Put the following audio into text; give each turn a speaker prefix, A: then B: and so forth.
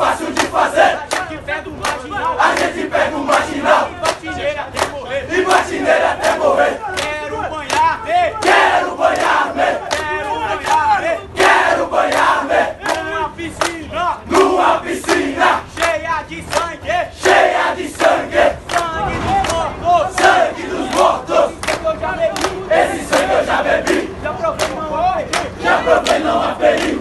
A: fácil de fazer. A gente pega o marginal. E batineira até morrer. Quero banhar, me. Quero banhar, me. Quero banhar, me. Quero banhar, me. Numa piscina. Numa piscina. Cheia de sangue. Cheia de sangue. Sangue dos mortos. Sangue dos mortos. É Esse sangue eu já bebi. Já provei não. Já provei não a.